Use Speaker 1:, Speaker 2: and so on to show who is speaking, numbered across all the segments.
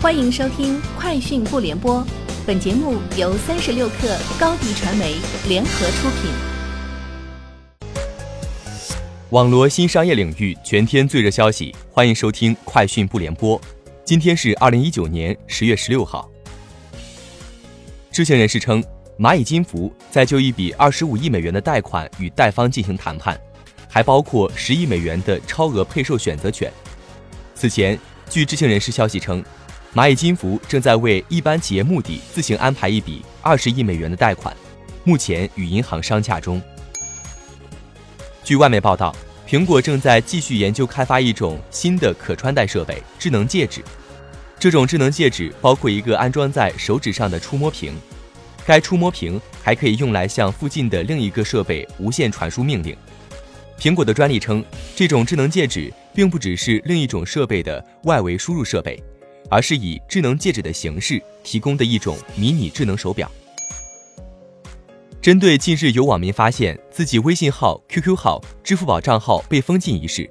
Speaker 1: 欢迎收听《快讯不联播》，本节目由三十六克高低传媒联合出品。
Speaker 2: 网罗新商业领域全天最热消息，欢迎收听《快讯不联播》。今天是二零一九年十月十六号。知情人士称，蚂蚁金服在就一笔二十五亿美元的贷款与贷方进行谈判，还包括十亿美元的超额配售选择权。此前，据知情人士消息称。蚂蚁金服正在为一般企业目的自行安排一笔二十亿美元的贷款，目前与银行商洽中。据外媒报道，苹果正在继续研究开发一种新的可穿戴设备——智能戒指。这种智能戒指包括一个安装在手指上的触摸屏，该触摸屏还可以用来向附近的另一个设备无线传输命令。苹果的专利称，这种智能戒指并不只是另一种设备的外围输入设备。而是以智能戒指的形式提供的一种迷你智能手表。针对近日有网民发现自己微信号、QQ 号、支付宝账号被封禁一事，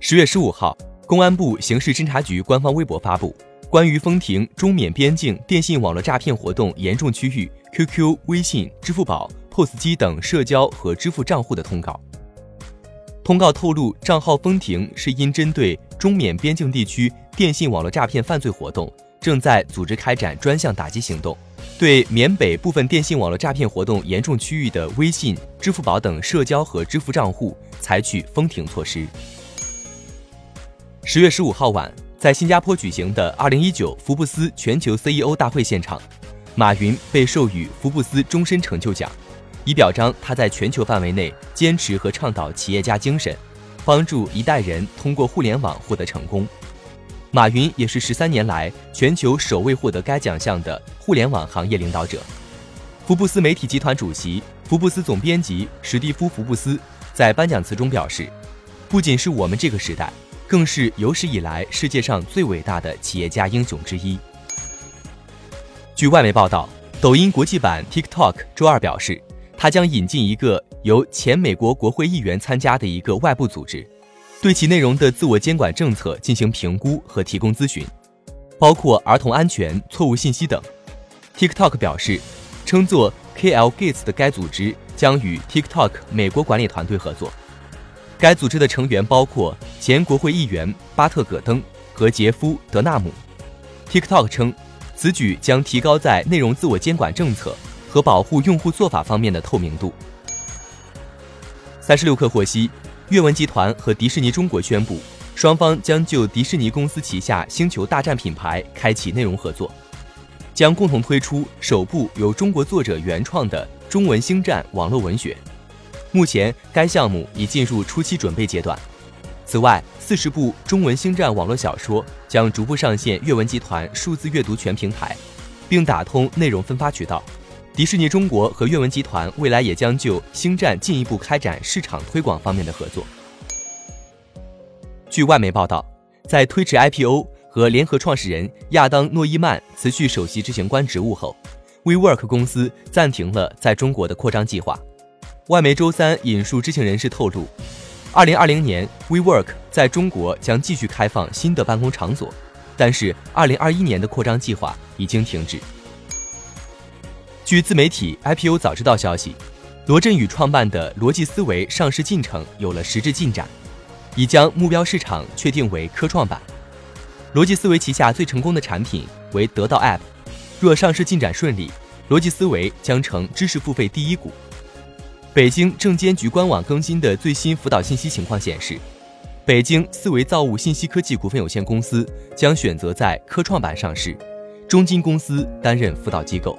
Speaker 2: 十月十五号，公安部刑事侦查局官方微博发布关于封停中缅边境电信网络诈骗活动严重区域 QQ、微信、支付宝、POS 机等社交和支付账户的通告。通告透露，账号封停是因针对中缅边境地区。电信网络诈骗犯罪活动正在组织开展专项打击行动，对缅北部分电信网络诈骗活动严重区域的微信、支付宝等社交和支付账户采取封停措施。十月十五号晚，在新加坡举行的二零一九福布斯全球 CEO 大会现场，马云被授予福布斯终身成就奖，以表彰他在全球范围内坚持和倡导企业家精神，帮助一代人通过互联网获得成功。马云也是十三年来全球首位获得该奖项的互联网行业领导者。福布斯媒体集团主席、福布斯总编辑史蒂夫·福布斯在颁奖词中表示：“不仅是我们这个时代，更是有史以来世界上最伟大的企业家英雄之一。”据外媒报道，抖音国际版 TikTok 周二表示，它将引进一个由前美国国会议员参加的一个外部组织。对其内容的自我监管政策进行评估和提供咨询，包括儿童安全、错误信息等。TikTok 表示，称作 KL Gates 的该组织将与 TikTok 美国管理团队合作。该组织的成员包括前国会议员巴特·戈登和杰夫·德纳姆。TikTok 称，此举将提高在内容自我监管政策和保护用户做法方面的透明度。三十六氪获悉。阅文集团和迪士尼中国宣布，双方将就迪士尼公司旗下《星球大战》品牌开启内容合作，将共同推出首部由中国作者原创的中文《星战》网络文学。目前，该项目已进入初期准备阶段。此外，四十部中文《星战》网络小说将逐步上线阅文集团数字阅读全平台，并打通内容分发渠道。迪士尼中国和阅文集团未来也将就《星战》进一步开展市场推广方面的合作。据外媒报道，在推迟 IPO 和联合创始人亚当·诺伊曼辞去首席执行官职务后，WeWork 公司暂停了在中国的扩张计划。外媒周三引述知情人士透露，2020年 WeWork 在中国将继续开放新的办公场所，但是2021年的扩张计划已经停止。据自媒体 IPO 早知道消息，罗振宇创办的逻辑思维上市进程有了实质进展，已将目标市场确定为科创板。逻辑思维旗下最成功的产品为得到 App，若上市进展顺利，逻辑思维将成知识付费第一股。北京证监局官网更新的最新辅导信息情况显示，北京思维造物信息科技股份有限公司将选择在科创板上市，中金公司担任辅导机构。